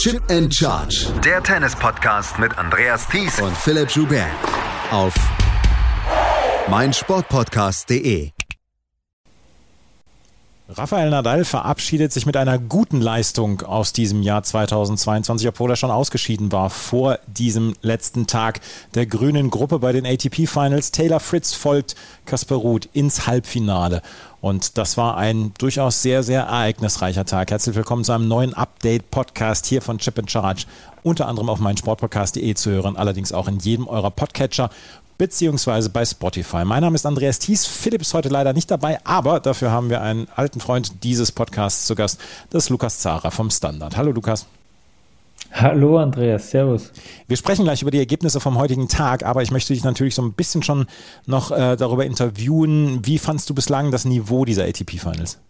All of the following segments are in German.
Chip and Charge. Der Tennis-Podcast mit Andreas Thies und Philipp Joubert. Auf meinsportpodcast.de. Rafael Nadal verabschiedet sich mit einer guten Leistung aus diesem Jahr 2022, obwohl er schon ausgeschieden war vor diesem letzten Tag der grünen Gruppe bei den ATP Finals. Taylor Fritz folgt Kasper Ruth ins Halbfinale. Und das war ein durchaus sehr, sehr ereignisreicher Tag. Herzlich willkommen zu einem neuen Update-Podcast hier von Chip and Charge. Unter anderem auf meinsportpodcast.de zu hören, allerdings auch in jedem eurer Podcatcher beziehungsweise bei Spotify. Mein Name ist Andreas Thies. Philipp ist heute leider nicht dabei, aber dafür haben wir einen alten Freund dieses Podcasts zu Gast, das ist Lukas Zara vom Standard. Hallo Lukas. Hallo Andreas, Servus. Wir sprechen gleich über die Ergebnisse vom heutigen Tag, aber ich möchte dich natürlich so ein bisschen schon noch äh, darüber interviewen. Wie fandst du bislang das Niveau dieser ATP-Finals?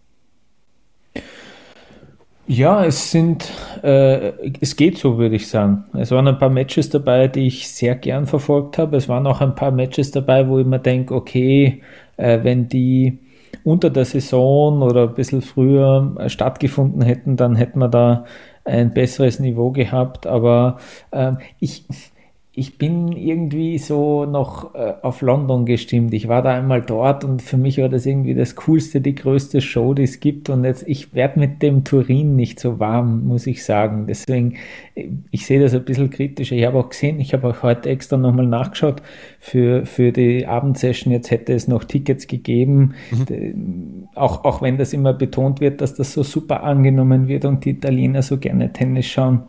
Ja, es sind, äh, es geht so, würde ich sagen. Es waren ein paar Matches dabei, die ich sehr gern verfolgt habe. Es waren auch ein paar Matches dabei, wo ich mir denke, okay, äh, wenn die unter der Saison oder ein bisschen früher äh, stattgefunden hätten, dann hätten wir da ein besseres Niveau gehabt. Aber äh, ich, ich bin irgendwie so noch äh, auf London gestimmt. Ich war da einmal dort und für mich war das irgendwie das coolste, die größte Show, die es gibt. Und jetzt, ich werde mit dem Turin nicht so warm, muss ich sagen. Deswegen, ich sehe das ein bisschen kritischer. Ich habe auch gesehen, ich habe auch heute extra nochmal nachgeschaut für, für die Abendsession. Jetzt hätte es noch Tickets gegeben. Mhm. Auch, auch wenn das immer betont wird, dass das so super angenommen wird und die Italiener so gerne Tennis schauen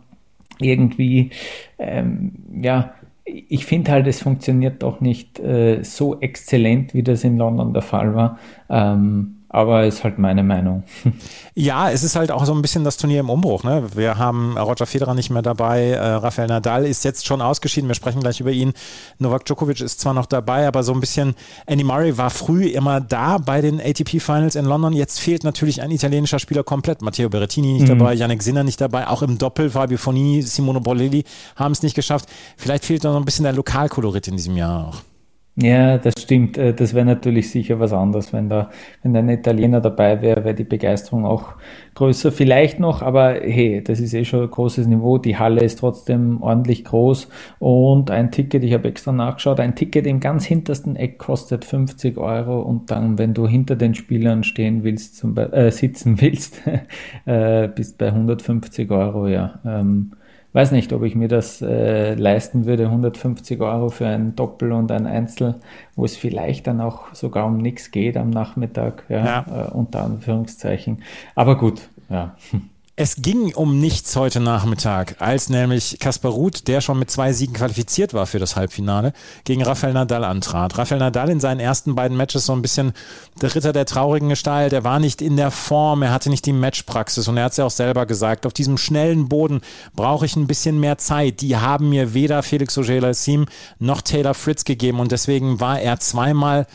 irgendwie, ähm, ja, ich finde halt, es funktioniert doch nicht äh, so exzellent, wie das in London der Fall war. Ähm, aber ist halt meine Meinung. Ja, es ist halt auch so ein bisschen das Turnier im Umbruch. Ne? Wir haben Roger Federer nicht mehr dabei, äh, Rafael Nadal ist jetzt schon ausgeschieden, wir sprechen gleich über ihn. Novak Djokovic ist zwar noch dabei, aber so ein bisschen, Andy Murray war früh immer da bei den ATP Finals in London. Jetzt fehlt natürlich ein italienischer Spieler komplett. Matteo Berrettini nicht mhm. dabei, Yannick Sinner nicht dabei, auch im Doppel, Fabio Fonini, Simone Bolelli haben es nicht geschafft. Vielleicht fehlt noch ein bisschen der Lokalkolorit in diesem Jahr auch. Ja, das stimmt. Äh, das wäre natürlich sicher was anderes, wenn da, wenn ein Italiener dabei wäre, wäre die Begeisterung auch größer. Vielleicht noch, aber hey, das ist eh schon ein großes Niveau. Die Halle ist trotzdem ordentlich groß und ein Ticket, ich habe extra nachgeschaut, ein Ticket im ganz hintersten Eck kostet 50 Euro und dann, wenn du hinter den Spielern stehen willst, zum, äh, sitzen willst, äh, bist bei 150 Euro, ja. Ähm, weiß nicht, ob ich mir das äh, leisten würde, 150 Euro für ein Doppel und ein Einzel, wo es vielleicht dann auch sogar um nichts geht am Nachmittag, ja, ja. Äh, unter Anführungszeichen. Aber gut, ja. Es ging um nichts heute Nachmittag, als nämlich Kaspar Ruth, der schon mit zwei Siegen qualifiziert war für das Halbfinale, gegen Rafael Nadal antrat. Rafael Nadal in seinen ersten beiden Matches so ein bisschen der Ritter der traurigen Gestalt. Er war nicht in der Form, er hatte nicht die Matchpraxis und er hat es ja auch selber gesagt, auf diesem schnellen Boden brauche ich ein bisschen mehr Zeit. Die haben mir weder Felix Auger-Aliassime noch Taylor Fritz gegeben und deswegen war er zweimal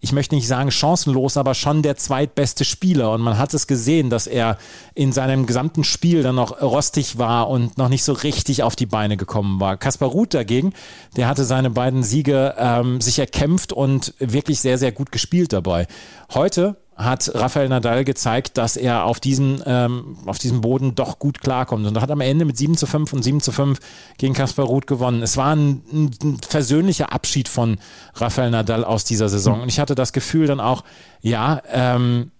ich möchte nicht sagen chancenlos, aber schon der zweitbeste Spieler. Und man hat es gesehen, dass er in seinem gesamten Spiel dann noch rostig war und noch nicht so richtig auf die Beine gekommen war. Kaspar Ruth dagegen, der hatte seine beiden Siege ähm, sich erkämpft und wirklich sehr, sehr gut gespielt dabei. Heute hat Rafael Nadal gezeigt, dass er auf diesem, ähm, auf diesem Boden doch gut klarkommt. Und hat am Ende mit 7 zu 5 und 7 zu 5 gegen Kaspar Ruth gewonnen. Es war ein, ein versöhnlicher Abschied von Rafael Nadal aus dieser Saison. Und ich hatte das Gefühl dann auch, ja, ähm,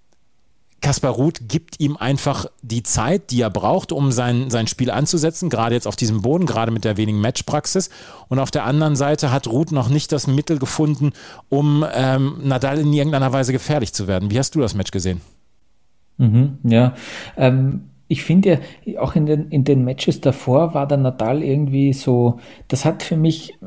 Kaspar Ruth gibt ihm einfach die Zeit, die er braucht, um sein, sein Spiel anzusetzen, gerade jetzt auf diesem Boden, gerade mit der wenigen Matchpraxis. Und auf der anderen Seite hat Ruth noch nicht das Mittel gefunden, um ähm, Nadal in irgendeiner Weise gefährlich zu werden. Wie hast du das Match gesehen? Mhm, ja, ähm, ich finde ja, auch in den, in den Matches davor war der Nadal irgendwie so, das hat für mich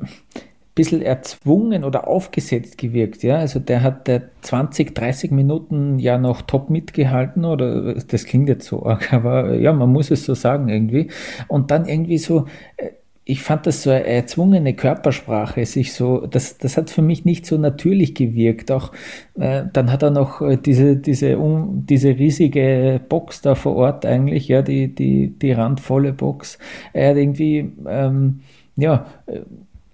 bisschen erzwungen oder aufgesetzt gewirkt. Ja? Also der hat der 20, 30 Minuten ja noch top mitgehalten oder das klingt jetzt so arg, aber ja, man muss es so sagen irgendwie. Und dann irgendwie so, äh, ich fand das so eine erzwungene Körpersprache, sich so, das, das hat für mich nicht so natürlich gewirkt. Auch äh, dann hat er noch äh, diese, diese, um, diese riesige Box da vor Ort eigentlich, ja, die, die, die randvolle Box. Er hat irgendwie, ähm, ja,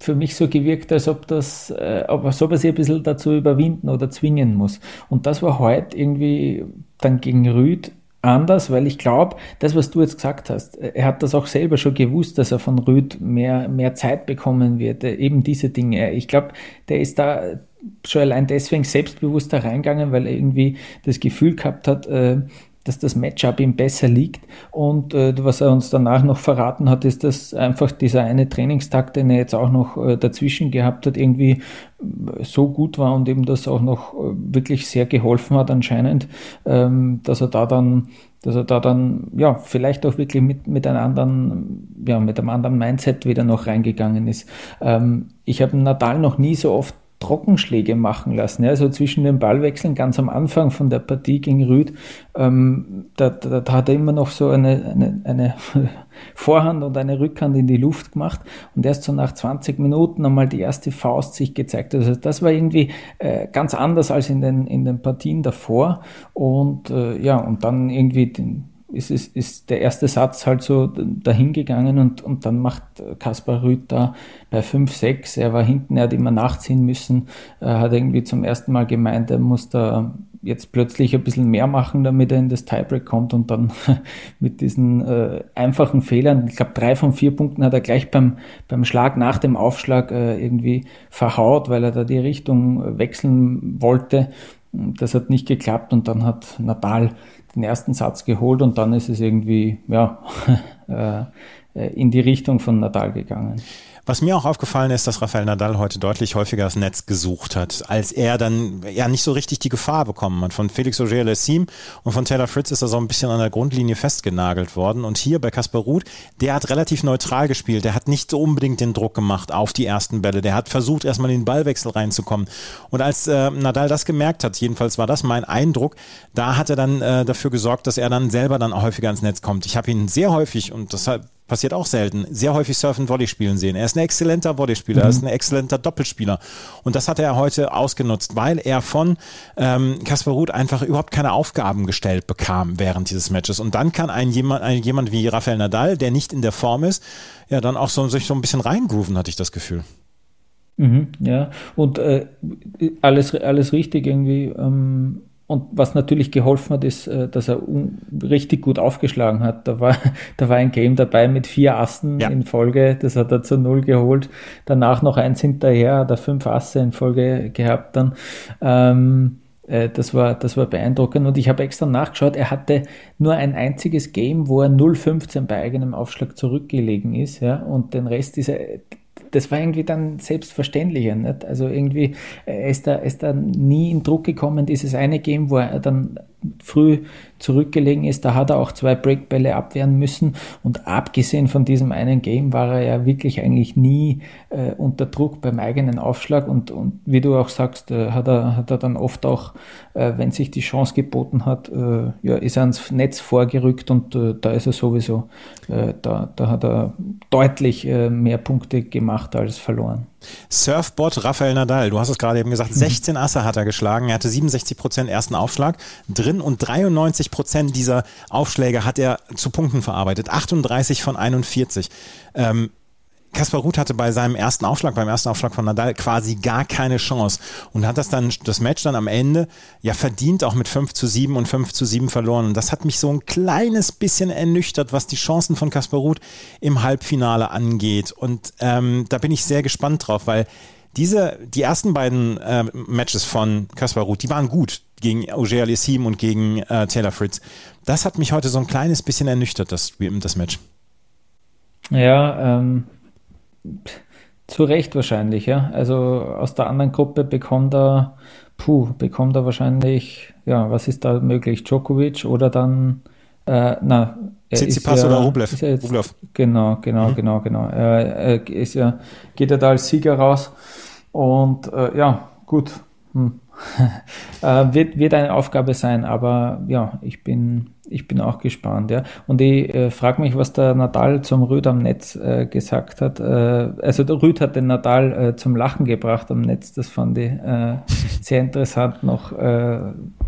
für mich so gewirkt, als ob das, äh, als ob er sich ein bisschen dazu überwinden oder zwingen muss. Und das war heute irgendwie dann gegen Rüd anders, weil ich glaube, das, was du jetzt gesagt hast, er hat das auch selber schon gewusst, dass er von Rüd mehr, mehr Zeit bekommen wird, eben diese Dinge. Ich glaube, der ist da schon allein deswegen selbstbewusst da reingegangen, weil er irgendwie das Gefühl gehabt hat, äh, dass das Matchup ihm besser liegt. Und äh, was er uns danach noch verraten hat, ist, dass einfach dieser eine Trainingstag, den er jetzt auch noch äh, dazwischen gehabt hat, irgendwie äh, so gut war und eben das auch noch äh, wirklich sehr geholfen hat anscheinend, ähm, dass er da dann dass er da dann ja vielleicht auch wirklich mit, mit einem anderen, ja, mit einem anderen Mindset wieder noch reingegangen ist. Ähm, ich habe Natal noch nie so oft Trockenschläge machen lassen. Ja, also zwischen den Ballwechseln ganz am Anfang von der Partie gegen Rüd, ähm, da, da, da, hat er immer noch so eine, eine, eine Vorhand und eine Rückhand in die Luft gemacht und erst so nach 20 Minuten einmal die erste Faust sich gezeigt. Also das war irgendwie äh, ganz anders als in den, in den Partien davor und äh, ja, und dann irgendwie den, ist, ist, ist der erste Satz halt so dahingegangen und, und dann macht Kaspar Rüth da bei 5, 6, er war hinten, er hat immer nachziehen müssen, er hat irgendwie zum ersten Mal gemeint, er muss da jetzt plötzlich ein bisschen mehr machen, damit er in das Tiebreak kommt und dann mit diesen äh, einfachen Fehlern, ich glaube drei von vier Punkten hat er gleich beim, beim Schlag nach dem Aufschlag äh, irgendwie verhaut, weil er da die Richtung wechseln wollte. Das hat nicht geklappt und dann hat Natal den ersten Satz geholt und dann ist es irgendwie ja, äh, in die Richtung von Nadal gegangen. Was mir auch aufgefallen ist, dass Rafael Nadal heute deutlich häufiger das Netz gesucht hat, als er dann ja nicht so richtig die Gefahr bekommen hat. Von Felix Auger-Aliassime und von Taylor Fritz ist er so ein bisschen an der Grundlinie festgenagelt worden. Und hier bei Kaspar Ruth, der hat relativ neutral gespielt. Der hat nicht so unbedingt den Druck gemacht auf die ersten Bälle. Der hat versucht, erstmal in den Ballwechsel reinzukommen. Und als äh, Nadal das gemerkt hat, jedenfalls war das mein Eindruck, da hat er dann äh, dafür gesorgt, dass er dann selber dann häufiger ins Netz kommt. Ich habe ihn sehr häufig, und deshalb passiert auch selten, sehr häufig Surfen Volley spielen sehen. Er ist ein exzellenter Volleyspieler, mhm. er ist ein exzellenter Doppelspieler. Und das hat er heute ausgenutzt, weil er von ähm, Kasper Ruth einfach überhaupt keine Aufgaben gestellt bekam während dieses Matches. Und dann kann ein jemand, ein jemand wie Rafael Nadal, der nicht in der Form ist, ja dann auch so, sich so ein bisschen reingrooven, hatte ich das Gefühl. Mhm, ja, und äh, alles, alles richtig irgendwie. Ähm und was natürlich geholfen hat, ist, äh, dass er richtig gut aufgeschlagen hat. Da war, da war ein Game dabei mit vier Assen ja. in Folge. Das hat er zu Null geholt. Danach noch eins hinterher, hat er fünf Asse in Folge gehabt dann. Ähm, äh, das war, das war beeindruckend. Und ich habe extra nachgeschaut, er hatte nur ein einziges Game, wo er 0,15 bei eigenem Aufschlag zurückgelegen ist. Ja, und den Rest ist er, das war irgendwie dann selbstverständlicher. Nicht? Also irgendwie, er ist, da, ist da nie in Druck gekommen, dieses eine Game, wo er dann früh zurückgelegen ist, da hat er auch zwei Breakbälle abwehren müssen und abgesehen von diesem einen Game war er ja wirklich eigentlich nie äh, unter Druck beim eigenen Aufschlag und, und wie du auch sagst, äh, hat, er, hat er dann oft auch, äh, wenn sich die Chance geboten hat, äh, ja, ist er ans Netz vorgerückt und äh, da ist er sowieso, äh, da, da hat er deutlich mehr Punkte gemacht als verloren. Surfbot Rafael Nadal, du hast es gerade eben gesagt, 16 mhm. Asse hat er geschlagen, er hatte 67 Prozent ersten Aufschlag drin und 93 Prozent dieser Aufschläge hat er zu Punkten verarbeitet, 38 von 41. Ähm, Kaspar Ruth hatte bei seinem ersten Aufschlag, beim ersten Aufschlag von Nadal quasi gar keine Chance und hat das dann, das Match dann am Ende ja verdient auch mit 5 zu 7 und 5 zu 7 verloren. Und das hat mich so ein kleines bisschen ernüchtert, was die Chancen von Kaspar Ruth im Halbfinale angeht. Und ähm, da bin ich sehr gespannt drauf, weil diese, die ersten beiden äh, Matches von Kaspar Ruth, die waren gut gegen Auger Aliassime und gegen äh, Taylor Fritz. Das hat mich heute so ein kleines bisschen ernüchtert, das, das Match. Ja, ähm, zu Recht wahrscheinlich, ja. Also aus der anderen Gruppe bekommt er, puh, bekommt er wahrscheinlich, ja, was ist da möglich? Djokovic oder dann, äh, na, Tsitsipas ja, oder Rublev. Jetzt, Rublev. Genau, genau, mhm. genau, genau. Er, er ist ja, geht er da als Sieger raus und äh, ja, gut. Hm. äh, wird, wird eine Aufgabe sein, aber ja, ich bin, ich bin auch gespannt. Ja. Und ich äh, frage mich, was der Nadal zum Rüd am Netz äh, gesagt hat. Äh, also der Rüd hat den Nadal äh, zum Lachen gebracht am Netz, das fand ich äh, sehr interessant noch. Äh,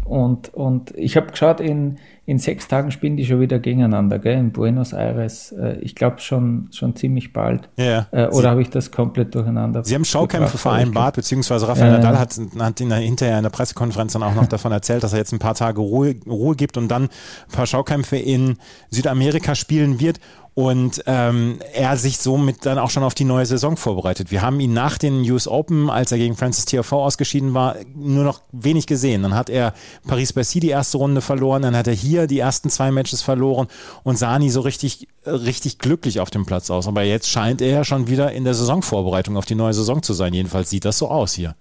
und, und ich habe geschaut, in, in sechs Tagen spielen die schon wieder gegeneinander, gell? In Buenos Aires. Äh, ich glaube schon, schon ziemlich bald. Ja, äh, oder habe ich das komplett durcheinander? Sie haben Schaukämpfe vereinbart, beziehungsweise Rafael äh, Nadal hat, hat ihn hinterher in der Pressekonferenz dann auch noch davon erzählt, dass er jetzt ein paar Tage Ruhe, Ruhe gibt und dann ein paar Schaukämpfe in Südamerika spielen wird und ähm, er sich somit dann auch schon auf die neue Saison vorbereitet. Wir haben ihn nach den US Open, als er gegen Francis TFV ausgeschieden war, nur noch wenig gesehen. Dann hat er Paris-Bercy die erste Runde verloren, dann hat er hier die ersten zwei Matches verloren und sah nie so richtig, richtig glücklich auf dem Platz aus. Aber jetzt scheint er ja schon wieder in der Saisonvorbereitung auf die neue Saison zu sein. Jedenfalls sieht das so aus hier.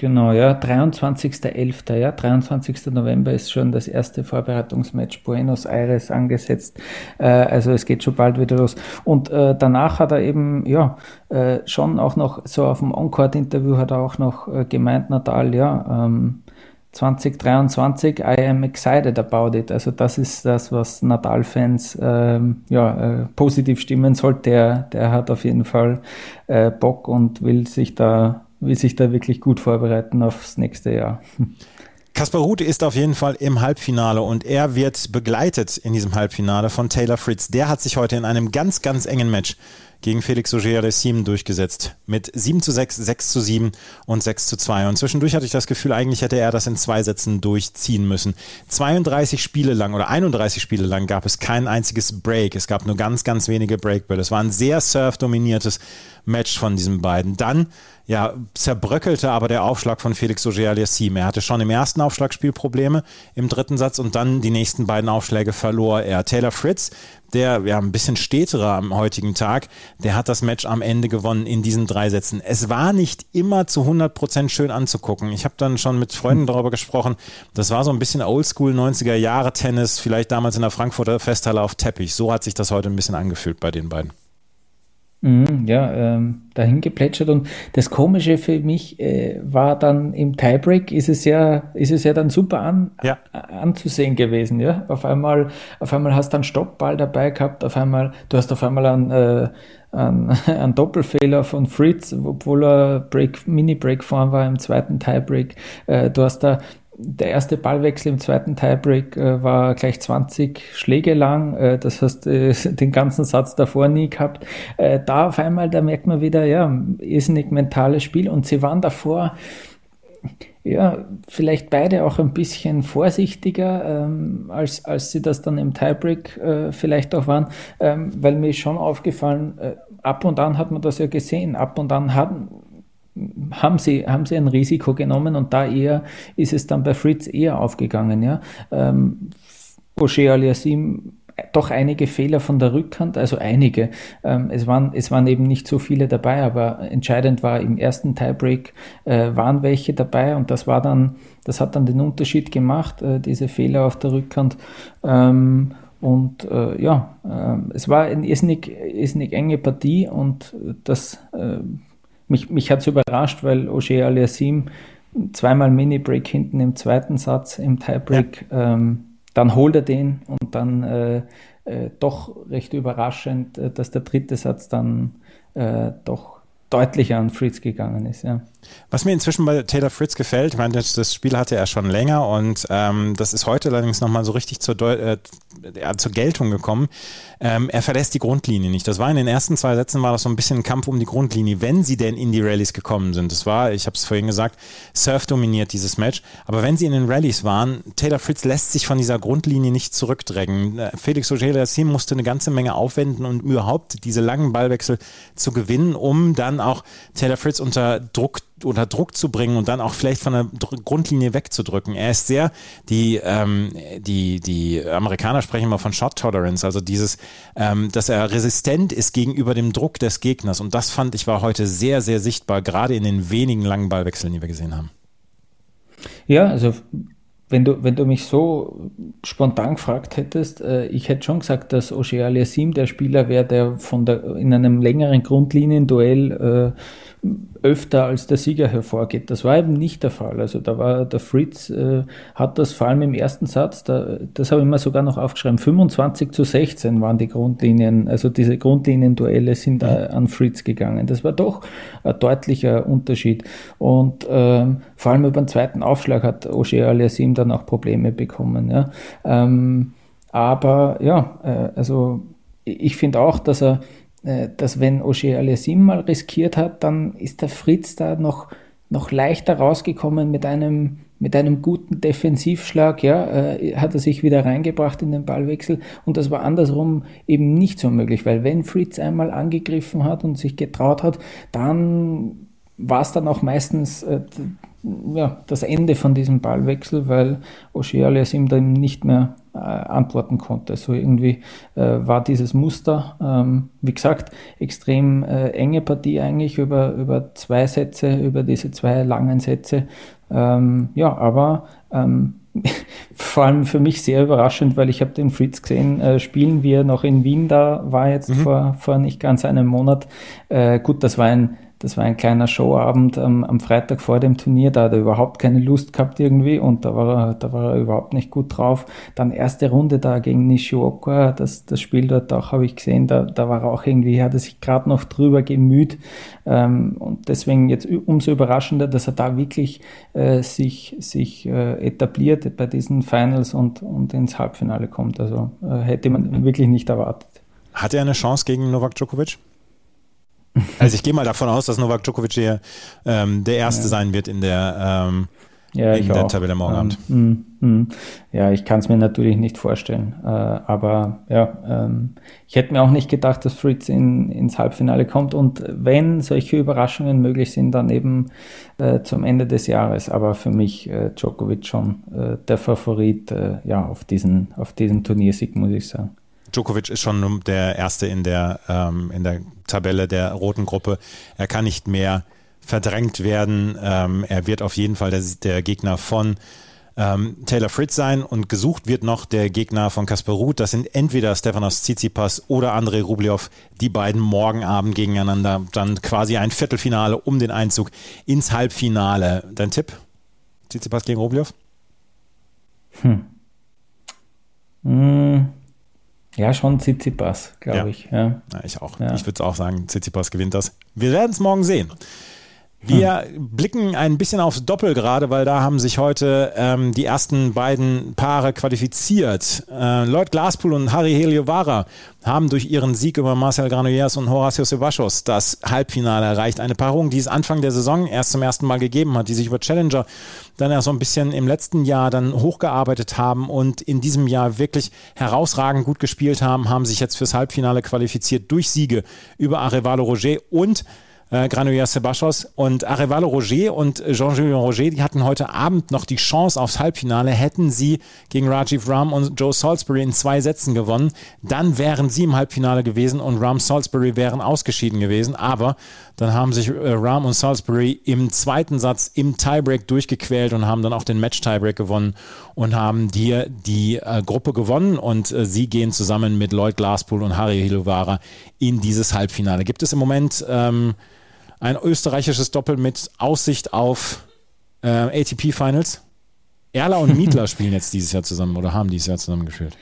Genau, ja, 23.11., ja, 23. November ist schon das erste Vorbereitungsmatch Buenos Aires angesetzt. Äh, also es geht schon bald wieder los. Und äh, danach hat er eben, ja, äh, schon auch noch, so auf dem Encore-Interview hat er auch noch äh, gemeint, Natal, ja, ähm, 2023, I am excited about it. Also das ist das, was Natal-Fans ähm, ja, äh, positiv stimmen sollte. Der, der hat auf jeden Fall äh, Bock und will sich da sich da wirklich gut vorbereiten aufs nächste Jahr. Kaspar Ruth ist auf jeden Fall im Halbfinale und er wird begleitet in diesem Halbfinale von Taylor Fritz. Der hat sich heute in einem ganz, ganz engen Match gegen Felix Auger-Aliassime durchgesetzt. Mit 7 zu 6, 6 zu 7 und 6 zu 2. Und zwischendurch hatte ich das Gefühl, eigentlich hätte er das in zwei Sätzen durchziehen müssen. 32 Spiele lang oder 31 Spiele lang gab es kein einziges Break. Es gab nur ganz, ganz wenige Breakbälle. Es war ein sehr surf-dominiertes Match von diesen beiden. Dann ja, zerbröckelte aber der Aufschlag von Felix Auger-Aliassime. Er hatte schon im ersten Aufschlagspiel Probleme im dritten Satz und dann die nächsten beiden Aufschläge verlor er. Taylor Fritz, der ja ein bisschen steterer am heutigen Tag, der hat das Match am Ende gewonnen in diesen drei Sätzen. Es war nicht immer zu 100 Prozent schön anzugucken. Ich habe dann schon mit Freunden darüber gesprochen. Das war so ein bisschen Oldschool 90er Jahre Tennis, vielleicht damals in der Frankfurter Festhalle auf Teppich. So hat sich das heute ein bisschen angefühlt bei den beiden. Mhm, ja, ähm, dahin geplätschert. Und das Komische für mich äh, war dann im Tiebreak ist es ja, ist es ja dann super an, ja. anzusehen gewesen. Ja, auf einmal, auf einmal hast du einen Stoppball dabei gehabt. Auf einmal, du hast auf einmal einen, äh, einen, einen Doppelfehler von Fritz, obwohl er Break, Mini-Break vorn war im zweiten Tiebreak. Äh, du hast da der erste Ballwechsel im zweiten Tiebreak äh, war gleich 20 Schläge lang. Äh, das heißt, äh, den ganzen Satz davor nie gehabt. Äh, da auf einmal, da merkt man wieder, ja, ist ein mentales Spiel. Und sie waren davor, ja, vielleicht beide auch ein bisschen vorsichtiger, ähm, als, als sie das dann im Tiebreak äh, vielleicht auch waren, ähm, weil mir schon aufgefallen, äh, ab und an hat man das ja gesehen, ab und an hatten haben sie, haben sie ein Risiko genommen und da eher ist es dann bei Fritz eher aufgegangen. Ja. Ähm, Boucher Aliassim doch einige Fehler von der Rückhand, also einige. Ähm, es, waren, es waren eben nicht so viele dabei, aber entscheidend war im ersten Tiebreak äh, waren welche dabei und das war dann, das hat dann den Unterschied gemacht, äh, diese Fehler auf der Rückhand. Ähm, und äh, ja, äh, es war eine irrsinnig, irrsinnig enge Partie und das äh, mich, mich hat es überrascht, weil Ogier Aliassim zweimal Mini-Break hinten im zweiten Satz im Tiebreak, ja. ähm, dann holt er den und dann äh, äh, doch recht überraschend, äh, dass der dritte Satz dann äh, doch deutlicher an Fritz gegangen ist. Ja. Was mir inzwischen bei Taylor Fritz gefällt, ich meine, das, Spiel hatte er schon länger und ähm, das ist heute allerdings nochmal so richtig zur, äh, zur Geltung gekommen. Ähm, er verlässt die Grundlinie nicht. Das war in den ersten zwei Sätzen war das so ein bisschen ein Kampf um die Grundlinie, wenn sie denn in die Rallyes gekommen sind. Das war, ich habe es vorhin gesagt, Surf dominiert dieses Match. Aber wenn sie in den Rallyes waren, Taylor Fritz lässt sich von dieser Grundlinie nicht zurückdrängen. Felix Auger-Aliassime musste eine ganze Menge aufwenden, um überhaupt diese langen Ballwechsel zu gewinnen, um dann auch Taylor Fritz unter Druck unter Druck zu bringen und dann auch vielleicht von der Grundlinie wegzudrücken. Er ist sehr, die, ähm, die, die Amerikaner sprechen immer von Shot Tolerance, also dieses, ähm, dass er resistent ist gegenüber dem Druck des Gegners. Und das fand ich war heute sehr, sehr sichtbar, gerade in den wenigen langen Ballwechseln, die wir gesehen haben. Ja, also wenn du, wenn du mich so spontan gefragt hättest, äh, ich hätte schon gesagt, dass Oshé Aliassim der Spieler wäre, der von der, in einem längeren Grundlinienduell äh, öfter als der Sieger hervorgeht. Das war eben nicht der Fall. Also da war der Fritz, äh, hat das vor allem im ersten Satz, da, das habe ich mir sogar noch aufgeschrieben, 25 zu 16 waren die Grundlinien, also diese Grundlinienduelle sind an Fritz gegangen. Das war doch ein deutlicher Unterschied. Und ähm, vor allem über den zweiten Aufschlag hat Ogier Aliasim dann auch Probleme bekommen. Ja. Ähm, aber ja, äh, also ich finde auch, dass er dass wenn Ogier Aliasim mal riskiert hat, dann ist der Fritz da noch, noch leichter rausgekommen mit einem, mit einem guten Defensivschlag, ja, äh, hat er sich wieder reingebracht in den Ballwechsel. Und das war andersrum eben nicht so möglich, weil wenn Fritz einmal angegriffen hat und sich getraut hat, dann war es dann auch meistens äh, ja, das Ende von diesem Ballwechsel, weil Ogier Aliasim dann nicht mehr äh, antworten konnte. So irgendwie äh, war dieses Muster, ähm, wie gesagt, extrem äh, enge Partie eigentlich über, über zwei Sätze, über diese zwei langen Sätze. Ähm, ja, aber ähm, vor allem für mich sehr überraschend, weil ich habe den Fritz gesehen äh, spielen, wie er noch in Wien da war jetzt mhm. vor, vor nicht ganz einem Monat. Äh, gut, das war ein das war ein kleiner Showabend am, am, Freitag vor dem Turnier, da hat er überhaupt keine Lust gehabt irgendwie und da war er, da war er überhaupt nicht gut drauf. Dann erste Runde da gegen Nishioka, das, das Spiel dort auch habe ich gesehen, da, da war er auch irgendwie, hat er sich gerade noch drüber gemüht ähm, und deswegen jetzt umso überraschender, dass er da wirklich äh, sich, sich äh, etabliert bei diesen Finals und, und ins Halbfinale kommt. Also äh, hätte man wirklich nicht erwartet. Hat er eine Chance gegen Novak Djokovic? Also ich gehe mal davon aus, dass Novak Djokovic hier ähm, der Erste ja. sein wird in der, ähm, ja, in der Tabelle morgen Abend. Ähm, mm, mm. Ja, ich kann es mir natürlich nicht vorstellen. Äh, aber ja, ähm, ich hätte mir auch nicht gedacht, dass Fritz in, ins Halbfinale kommt. Und wenn solche Überraschungen möglich sind, dann eben äh, zum Ende des Jahres. Aber für mich äh, Djokovic schon äh, der Favorit äh, ja, auf, diesen, auf diesen Turniersieg, muss ich sagen. Djokovic ist schon der Erste in der, ähm, in der Tabelle der roten Gruppe. Er kann nicht mehr verdrängt werden. Ähm, er wird auf jeden Fall der, der Gegner von ähm, Taylor Fritz sein und gesucht wird noch der Gegner von Kasper Ruth. Das sind entweder Stefanos Tsitsipas oder Andrei Rublev, die beiden morgen Abend gegeneinander. Dann quasi ein Viertelfinale um den Einzug ins Halbfinale. Dein Tipp? Tsitsipas gegen Rublev? Hm. Hm. Ja, schon Tsitsipas, glaube ja. ich. Ja. ja. ich auch. Ich würde auch sagen, Tsitsipas gewinnt das. Wir werden es morgen sehen. Wir hm. blicken ein bisschen aufs Doppel gerade, weil da haben sich heute ähm, die ersten beiden Paare qualifiziert. Äh, Lloyd Glaspool und Harry Heliovara haben durch ihren Sieg über Marcel Granollers und Horacio Sebastos das Halbfinale erreicht. Eine Paarung, die es Anfang der Saison erst zum ersten Mal gegeben hat, die sich über Challenger dann ja so ein bisschen im letzten Jahr dann hochgearbeitet haben und in diesem Jahr wirklich herausragend gut gespielt haben, haben sich jetzt fürs Halbfinale qualifiziert durch Siege über Arevalo Roger und äh, Granollers Sebastos und Arevalo Roger und Jean-Julien Roger, die hatten heute Abend noch die Chance aufs Halbfinale. Hätten sie gegen Rajiv Ram und Joe Salisbury in zwei Sätzen gewonnen, dann wären sie im Halbfinale gewesen und Ram Salisbury wären ausgeschieden gewesen. Aber dann haben sich äh, Ram und Salisbury im zweiten Satz im Tiebreak durchgequält und haben dann auch den Match-Tiebreak gewonnen und haben die, die äh, Gruppe gewonnen und äh, sie gehen zusammen mit Lloyd Glaspool und Harry Hiluvara in dieses Halbfinale. Gibt es im Moment ähm, ein österreichisches Doppel mit Aussicht auf äh, ATP Finals. Erla und Mietler spielen jetzt dieses Jahr zusammen oder haben dieses Jahr zusammen gespielt.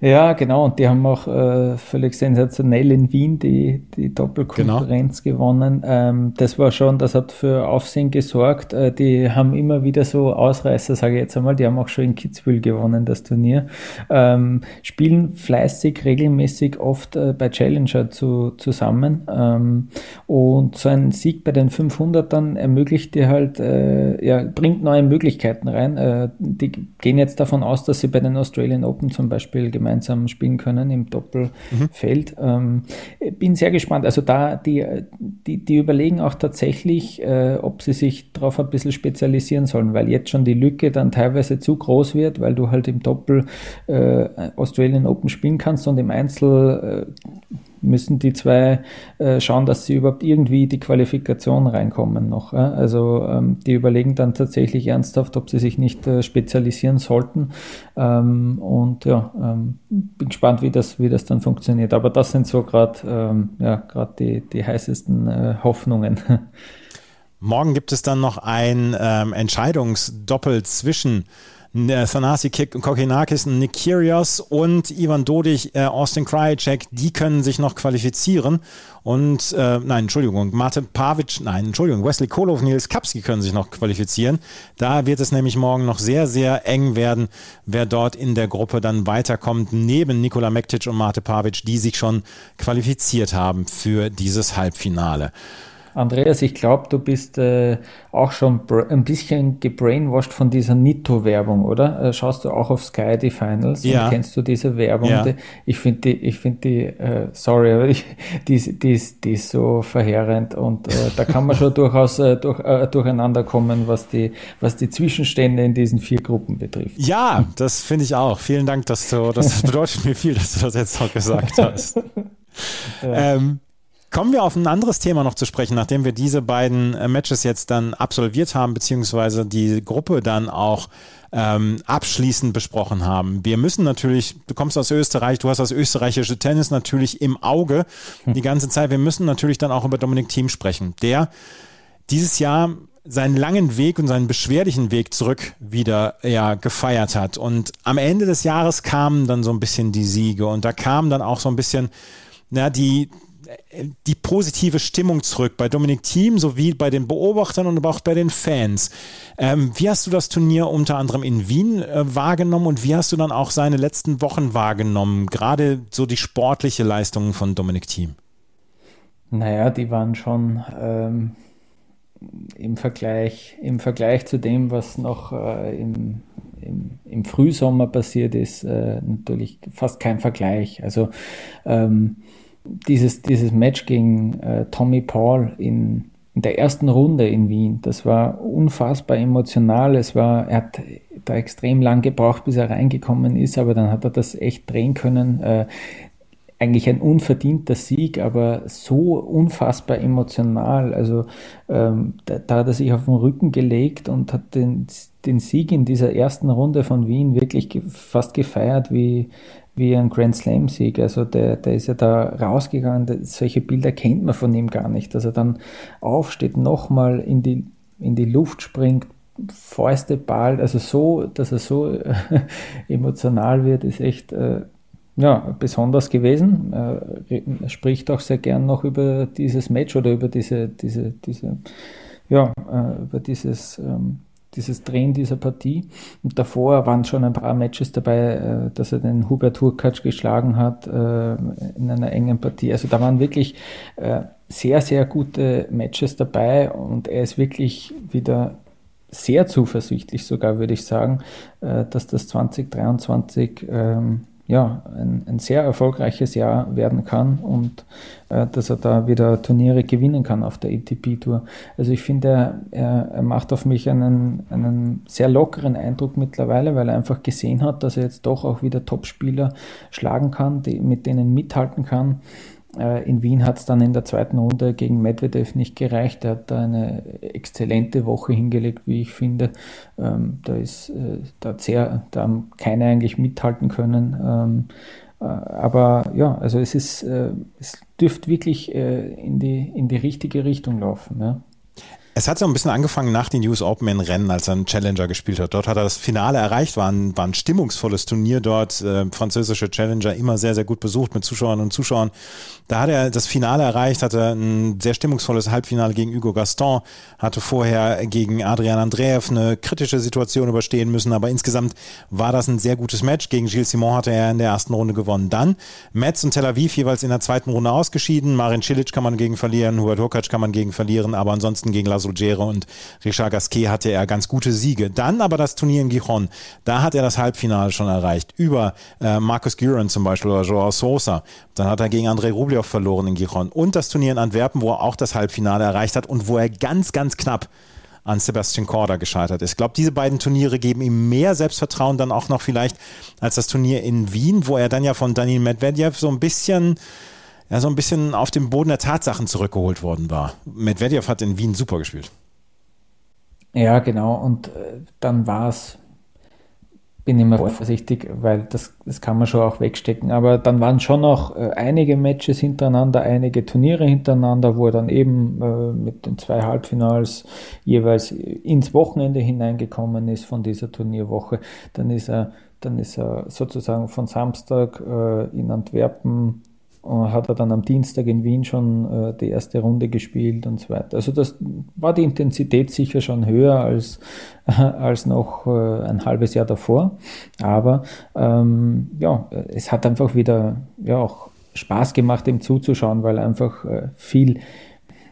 Ja, genau. Und die haben auch äh, völlig sensationell in Wien die, die Doppelkonferenz genau. gewonnen. Ähm, das war schon, das hat für Aufsehen gesorgt. Äh, die haben immer wieder so Ausreißer, sage ich jetzt einmal. Die haben auch schon in Kitzbühel gewonnen, das Turnier. Ähm, spielen fleißig, regelmäßig oft äh, bei Challenger zu, zusammen. Ähm, und so ein Sieg bei den 500ern ermöglicht dir halt, äh, ja, bringt neue Möglichkeiten rein. Äh, die gehen jetzt davon aus, dass sie bei den Australian Open zum Beispiel gemeinsam gemeinsam spielen können im Doppelfeld. Mhm. Ähm, bin sehr gespannt. Also da, die, die, die überlegen auch tatsächlich, äh, ob sie sich darauf ein bisschen spezialisieren sollen, weil jetzt schon die Lücke dann teilweise zu groß wird, weil du halt im Doppel äh, Australian Open spielen kannst und im Einzel äh, müssen die zwei äh, schauen, dass sie überhaupt irgendwie die Qualifikation reinkommen noch. Äh? Also ähm, die überlegen dann tatsächlich ernsthaft, ob sie sich nicht äh, spezialisieren sollten. Ähm, und ja, ähm, bin gespannt, wie das, wie das dann funktioniert. Aber das sind so gerade ähm, ja, die, die heißesten äh, Hoffnungen. Morgen gibt es dann noch ein ähm, Entscheidungsdoppel zwischen äh, Thanasi Kokinakis, Nick Kyrgios und Ivan Dodig, äh, Austin Krajicek, die können sich noch qualifizieren. Und, äh, nein, Entschuldigung, Mate Pavic, nein, Entschuldigung, Wesley Kolov, Nils Kapski können sich noch qualifizieren. Da wird es nämlich morgen noch sehr, sehr eng werden, wer dort in der Gruppe dann weiterkommt, neben Nikola Mektic und Mate Pavic, die sich schon qualifiziert haben für dieses Halbfinale. Andreas, ich glaube, du bist äh, auch schon ein bisschen gebrainwashed von dieser Nitto-Werbung, oder? Äh, schaust du auch auf Sky die Finals ja. und kennst du diese Werbung? Ja. Ich finde die, ich finde die, äh, sorry, aber ich, die, ist, die, die ist so verheerend und äh, da kann man schon durchaus äh, durch, äh, durcheinander kommen, was die, was die Zwischenstände in diesen vier Gruppen betrifft. Ja, das finde ich auch. Vielen Dank, dass du, das bedeutet mir viel, dass du das jetzt noch gesagt hast. ja. ähm, Kommen wir auf ein anderes Thema noch zu sprechen, nachdem wir diese beiden äh, Matches jetzt dann absolviert haben, beziehungsweise die Gruppe dann auch ähm, abschließend besprochen haben. Wir müssen natürlich, du kommst aus Österreich, du hast das österreichische Tennis natürlich im Auge die ganze Zeit. Wir müssen natürlich dann auch über Dominik Thiem sprechen, der dieses Jahr seinen langen Weg und seinen beschwerlichen Weg zurück wieder ja gefeiert hat. Und am Ende des Jahres kamen dann so ein bisschen die Siege und da kam dann auch so ein bisschen ja, die, die positive Stimmung zurück bei Dominik Thiem sowie bei den Beobachtern und aber auch bei den Fans. Ähm, wie hast du das Turnier unter anderem in Wien äh, wahrgenommen und wie hast du dann auch seine letzten Wochen wahrgenommen? Gerade so die sportliche Leistung von Dominik Thiem. Naja, die waren schon ähm, im, Vergleich, im Vergleich zu dem, was noch äh, im, im, im, Frühsommer passiert ist, äh, natürlich fast kein Vergleich. Also ähm, dieses, dieses Match gegen äh, Tommy Paul in, in der ersten Runde in Wien, das war unfassbar emotional. Es war, er hat da extrem lang gebraucht, bis er reingekommen ist, aber dann hat er das echt drehen können. Äh, eigentlich ein unverdienter Sieg, aber so unfassbar emotional. Also ähm, da, da, hat er sich auf den Rücken gelegt und hat den, den Sieg in dieser ersten Runde von Wien wirklich ge fast gefeiert wie, wie ein Grand Slam-Sieg. Also der, der ist ja da rausgegangen, solche Bilder kennt man von ihm gar nicht, dass er dann aufsteht, nochmal in die, in die Luft springt, Fäuste ballt, also so, dass er so äh, emotional wird, ist echt äh, ja, besonders gewesen. Er spricht auch sehr gern noch über dieses Match oder über diese, diese, diese, ja, äh, über dieses ähm, dieses Drehen dieser Partie. Und davor waren schon ein paar Matches dabei, äh, dass er den Hubert Hurkacz geschlagen hat äh, in einer engen Partie. Also da waren wirklich äh, sehr, sehr gute Matches dabei und er ist wirklich wieder sehr zuversichtlich sogar, würde ich sagen, dass das 2023 ja, ein, ein, sehr erfolgreiches Jahr werden kann und äh, dass er da wieder Turniere gewinnen kann auf der ATP-Tour. Also ich finde, er, er, macht auf mich einen, einen sehr lockeren Eindruck mittlerweile, weil er einfach gesehen hat, dass er jetzt doch auch wieder Topspieler schlagen kann, die, mit denen mithalten kann. Äh, in Wien hat es dann in der zweiten Runde gegen Medvedev nicht gereicht. Er hat da eine exzellente Woche hingelegt, wie ich finde. Ähm, da ist äh, da hat sehr, da haben keine eigentlich mithalten können. Ähm, äh, aber ja, also es ist, es dürfte wirklich in die, in die richtige Richtung laufen. Ja. Es hat so ein bisschen angefangen nach den US Open in Rennen, als er einen Challenger gespielt hat. Dort hat er das Finale erreicht, war ein, war ein stimmungsvolles Turnier dort. Äh, französische Challenger immer sehr, sehr gut besucht mit Zuschauern und Zuschauern. Da hat er das Finale erreicht, hatte ein sehr stimmungsvolles Halbfinale gegen Hugo Gaston, hatte vorher gegen Adrian Andreev eine kritische Situation überstehen müssen, aber insgesamt war das ein sehr gutes Match. Gegen Gilles Simon hatte er in der ersten Runde gewonnen. Dann Metz und Tel Aviv jeweils in der zweiten Runde ausgeschieden. Marin Cilic kann man gegen verlieren, Hubert Hurkacz kann man gegen verlieren, aber ansonsten gegen Las Ruggiero und Richard Gasquet hatte er ganz gute Siege. Dann aber das Turnier in Gijon, da hat er das Halbfinale schon erreicht, über äh, Marcus Guerin zum Beispiel oder Joao Sosa. Dann hat er gegen Andrei Rublev verloren in Gijon und das Turnier in Antwerpen, wo er auch das Halbfinale erreicht hat und wo er ganz, ganz knapp an Sebastian Korda gescheitert ist. Ich glaube, diese beiden Turniere geben ihm mehr Selbstvertrauen dann auch noch vielleicht als das Turnier in Wien, wo er dann ja von Daniel Medvedev so ein bisschen ja so ein bisschen auf dem Boden der Tatsachen zurückgeholt worden war. Medvedev hat in Wien super gespielt. Ja, genau. Und äh, dann war es bin immer vorsichtig, weil das, das kann man schon auch wegstecken. Aber dann waren schon noch äh, einige Matches hintereinander, einige Turniere hintereinander, wo er dann eben äh, mit den zwei Halbfinals jeweils ins Wochenende hineingekommen ist von dieser Turnierwoche. Dann ist er, dann ist er sozusagen von Samstag in Antwerpen hat er dann am Dienstag in Wien schon äh, die erste Runde gespielt und so weiter. Also das war die Intensität sicher schon höher als, als noch äh, ein halbes Jahr davor. Aber ähm, ja, es hat einfach wieder ja auch Spaß gemacht, ihm zuzuschauen, weil einfach äh, viel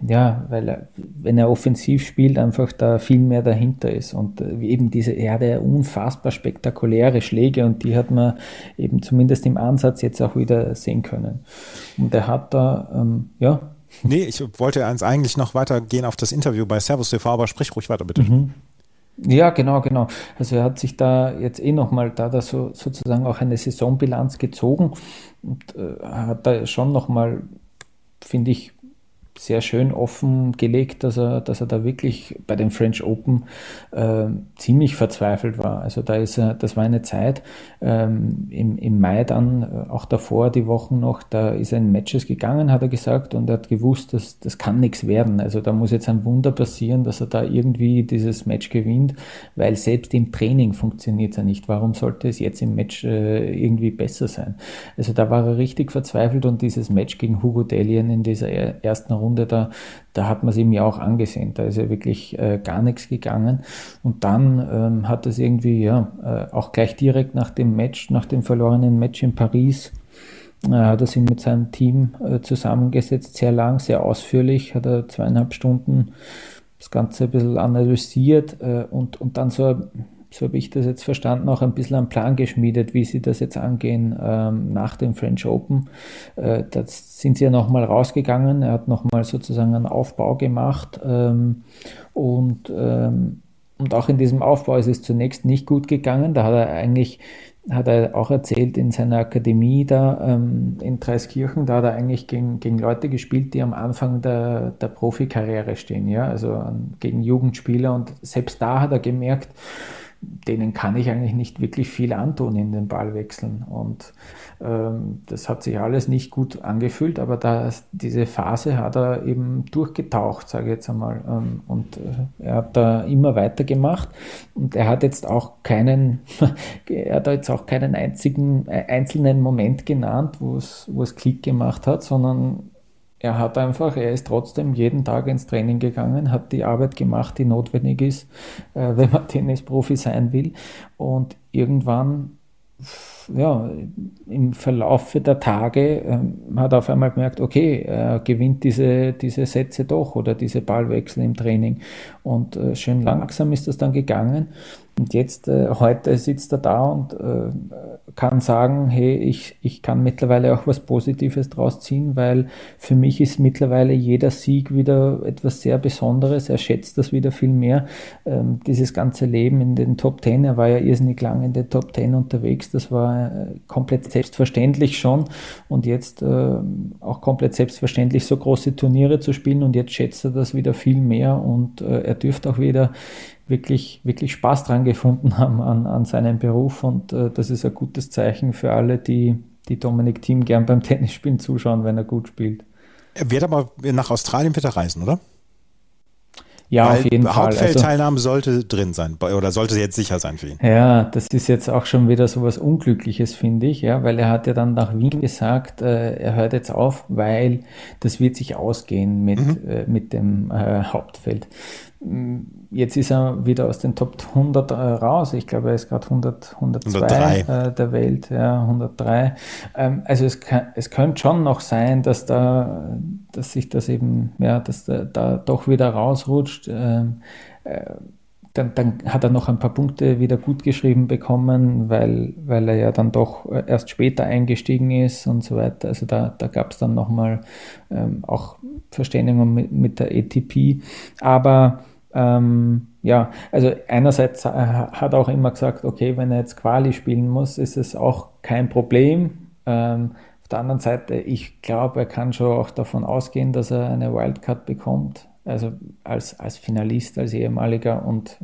ja, weil er, wenn er offensiv spielt, einfach da viel mehr dahinter ist. Und äh, eben diese, er hatte unfassbar spektakuläre Schläge und die hat man eben zumindest im Ansatz jetzt auch wieder sehen können. Und er hat da, ähm, ja. Nee, ich wollte eigentlich noch weitergehen auf das Interview bei Servus TV, aber sprich ruhig weiter, bitte. Mhm. Ja, genau, genau. Also er hat sich da jetzt eh nochmal da, da so, sozusagen auch eine Saisonbilanz gezogen und äh, hat da schon nochmal, finde ich, sehr schön offengelegt, dass er, dass er da wirklich bei den French Open äh, ziemlich verzweifelt war. Also da ist er, das war eine Zeit ähm, im, im Mai dann, äh, auch davor die Wochen noch, da ist er in Matches gegangen, hat er gesagt, und er hat gewusst, dass das kann nichts werden. Also da muss jetzt ein Wunder passieren, dass er da irgendwie dieses Match gewinnt, weil selbst im Training funktioniert es ja nicht. Warum sollte es jetzt im Match äh, irgendwie besser sein? Also da war er richtig verzweifelt und dieses Match gegen Hugo Delian in dieser ersten Runde Runde, da, da hat man es ihm ja auch angesehen. Da ist ja wirklich äh, gar nichts gegangen. Und dann ähm, hat es irgendwie, ja, äh, auch gleich direkt nach dem Match, nach dem verlorenen Match in Paris, äh, hat er sich mit seinem Team äh, zusammengesetzt, sehr lang, sehr ausführlich, hat er zweieinhalb Stunden das Ganze ein bisschen analysiert äh, und, und dann so so habe ich das jetzt verstanden, auch ein bisschen einen Plan geschmiedet, wie sie das jetzt angehen ähm, nach dem French Open. Äh, da sind sie ja nochmal rausgegangen. Er hat nochmal sozusagen einen Aufbau gemacht ähm, und, ähm, und auch in diesem Aufbau ist es zunächst nicht gut gegangen. Da hat er eigentlich hat er auch erzählt in seiner Akademie da ähm, in Dreiskirchen, da hat er eigentlich gegen, gegen Leute gespielt, die am Anfang der, der Profikarriere stehen, ja, also gegen Jugendspieler und selbst da hat er gemerkt, denen kann ich eigentlich nicht wirklich viel antun in den Ballwechseln. Und ähm, das hat sich alles nicht gut angefühlt, aber das, diese Phase hat er eben durchgetaucht, sage ich jetzt einmal. Ähm, und äh, er hat da immer weitergemacht und er hat jetzt auch keinen, er hat jetzt auch keinen einzigen äh, einzelnen Moment genannt, wo es, wo es Klick gemacht hat, sondern er hat einfach, er ist trotzdem jeden Tag ins Training gegangen, hat die Arbeit gemacht, die notwendig ist, äh, wenn man Tennisprofi sein will. Und irgendwann, ja, im Verlauf der Tage ähm, hat er auf einmal gemerkt, okay, er gewinnt diese, diese Sätze doch oder diese Ballwechsel im Training. Und äh, schön langsam ist das dann gegangen. Und jetzt, äh, heute sitzt er da und äh, kann sagen, hey, ich, ich kann mittlerweile auch was Positives draus ziehen, weil für mich ist mittlerweile jeder Sieg wieder etwas sehr Besonderes. Er schätzt das wieder viel mehr. Ähm, dieses ganze Leben in den Top Ten, er war ja irrsinnig lang in den Top Ten unterwegs, das war äh, komplett selbstverständlich schon und jetzt äh, auch komplett selbstverständlich so große Turniere zu spielen und jetzt schätzt er das wieder viel mehr und äh, er dürfte auch wieder wirklich, wirklich Spaß dran gefunden haben an, an seinem Beruf und äh, das ist ein gutes Zeichen für alle, die, die Dominik Thiem gern beim Tennisspielen zuschauen, wenn er gut spielt. Er wird aber nach Australien wieder reisen, oder? Ja, Weil auf jeden Fall. Hauptfeldteilnahme also, sollte drin sein oder sollte jetzt sicher sein für ihn. Ja, das ist jetzt auch schon wieder so was Unglückliches, finde ich, ja, weil er hat ja dann nach Wien gesagt, äh, er hört jetzt auf, weil das wird sich ausgehen mit, mhm. äh, mit dem äh, Hauptfeld. Jetzt ist er wieder aus den Top 100 äh, raus. Ich glaube, er ist gerade 100, 102 äh, der Welt, ja, 103. Ähm, also es, kann, es könnte schon noch sein, dass da, dass sich das eben, ja, dass da, da doch wieder rausrutscht. Ähm, äh, dann, dann, hat er noch ein paar Punkte wieder gut geschrieben bekommen, weil, weil er ja dann doch erst später eingestiegen ist und so weiter. Also da, da gab es dann nochmal ähm, auch Verständigung mit, mit der ATP. Aber ähm, ja, also einerseits äh, hat er auch immer gesagt, okay, wenn er jetzt Quali spielen muss, ist es auch kein Problem. Ähm, auf der anderen Seite, ich glaube, er kann schon auch davon ausgehen, dass er eine Wildcard bekommt also als, als Finalist, als ehemaliger und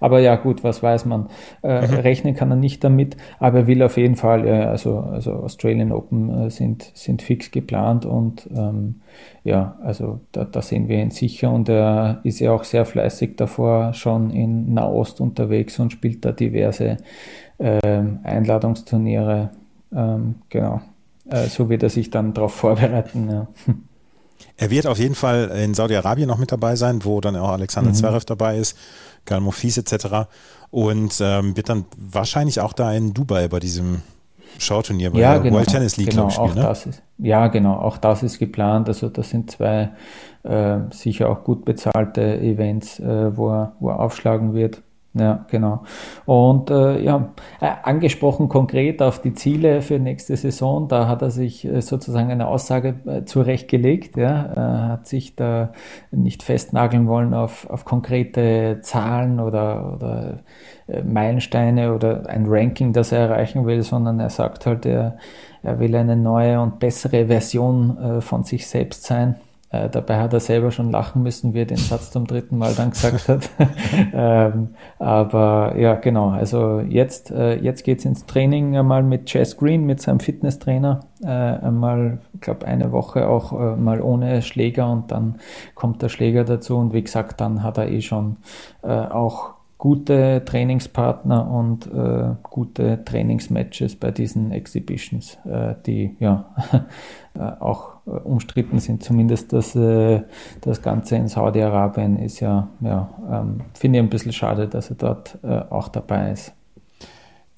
aber ja gut, was weiß man. Äh, mhm. Rechnen kann er nicht damit, aber er will auf jeden Fall, äh, also, also Australian Open äh, sind, sind fix geplant und ähm, ja, also da, da sehen wir ihn sicher und er ist ja auch sehr fleißig davor schon in Nahost unterwegs und spielt da diverse ähm, Einladungsturniere. Ähm, genau. Äh, so wird er sich dann darauf vorbereiten. Ja. Er wird auf jeden Fall in Saudi-Arabien noch mit dabei sein, wo dann auch Alexander mhm. Zverev dabei ist, Gal Mofis etc. Und ähm, wird dann wahrscheinlich auch da in Dubai bei diesem Showturnier bei ja, der genau, World Tennis League, genau, glaube ich. Ne? Ist, ja, genau, auch das ist geplant. Also das sind zwei äh, sicher auch gut bezahlte Events, äh, wo, er, wo er aufschlagen wird. Ja, genau. Und äh, ja, äh, angesprochen konkret auf die Ziele für nächste Saison, da hat er sich äh, sozusagen eine Aussage äh, zurechtgelegt. Ja, er hat sich da nicht festnageln wollen auf, auf konkrete Zahlen oder, oder Meilensteine oder ein Ranking, das er erreichen will, sondern er sagt halt, er, er will eine neue und bessere Version von sich selbst sein äh, dabei hat er selber schon lachen müssen, wie er den Satz zum dritten Mal dann gesagt hat. ähm, aber ja, genau. Also jetzt, äh, jetzt geht es ins Training einmal mit Chess Green, mit seinem Fitnesstrainer. Äh, einmal, ich glaube, eine Woche auch äh, mal ohne Schläger und dann kommt der Schläger dazu. Und wie gesagt, dann hat er eh schon äh, auch gute Trainingspartner und äh, gute Trainingsmatches bei diesen Exhibitions, äh, die ja äh, auch äh, umstritten sind. Zumindest das, äh, das Ganze in Saudi-Arabien ist ja, ja ähm, finde ich ein bisschen schade, dass er dort äh, auch dabei ist.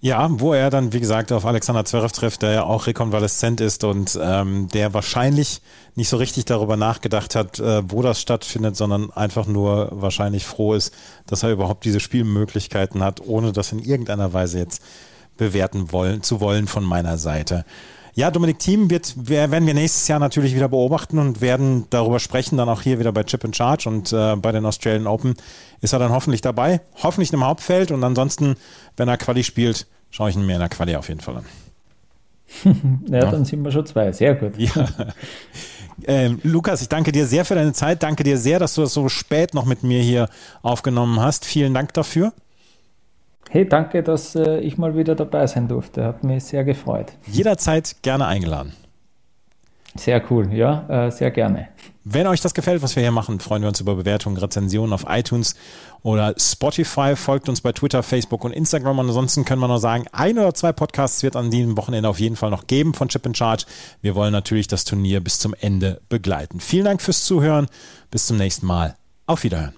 Ja, wo er dann, wie gesagt, auf Alexander Zverev trifft, der ja auch rekonvaleszent ist und ähm, der wahrscheinlich nicht so richtig darüber nachgedacht hat, äh, wo das stattfindet, sondern einfach nur wahrscheinlich froh ist, dass er überhaupt diese Spielmöglichkeiten hat, ohne das in irgendeiner Weise jetzt bewerten wollen, zu wollen von meiner Seite. Ja, Dominik Thiem wird, werden wir nächstes Jahr natürlich wieder beobachten und werden darüber sprechen, dann auch hier wieder bei Chip and Charge und äh, bei den Australian Open ist er dann hoffentlich dabei, hoffentlich im Hauptfeld und ansonsten, wenn er Quali spielt, schaue ich ihn mir in der Quali auf jeden Fall an. ja, ja, dann sind wir schon zwei, sehr gut. Ja. Ähm, Lukas, ich danke dir sehr für deine Zeit, danke dir sehr, dass du das so spät noch mit mir hier aufgenommen hast. Vielen Dank dafür. Hey, danke, dass äh, ich mal wieder dabei sein durfte. Hat mich sehr gefreut. Jederzeit gerne eingeladen. Sehr cool, ja, äh, sehr gerne. Wenn euch das gefällt, was wir hier machen, freuen wir uns über Bewertungen, Rezensionen auf iTunes oder Spotify. Folgt uns bei Twitter, Facebook und Instagram. Und ansonsten können wir noch sagen, ein oder zwei Podcasts wird an diesem Wochenende auf jeden Fall noch geben von Chip in Charge. Wir wollen natürlich das Turnier bis zum Ende begleiten. Vielen Dank fürs Zuhören. Bis zum nächsten Mal. Auf Wiederhören.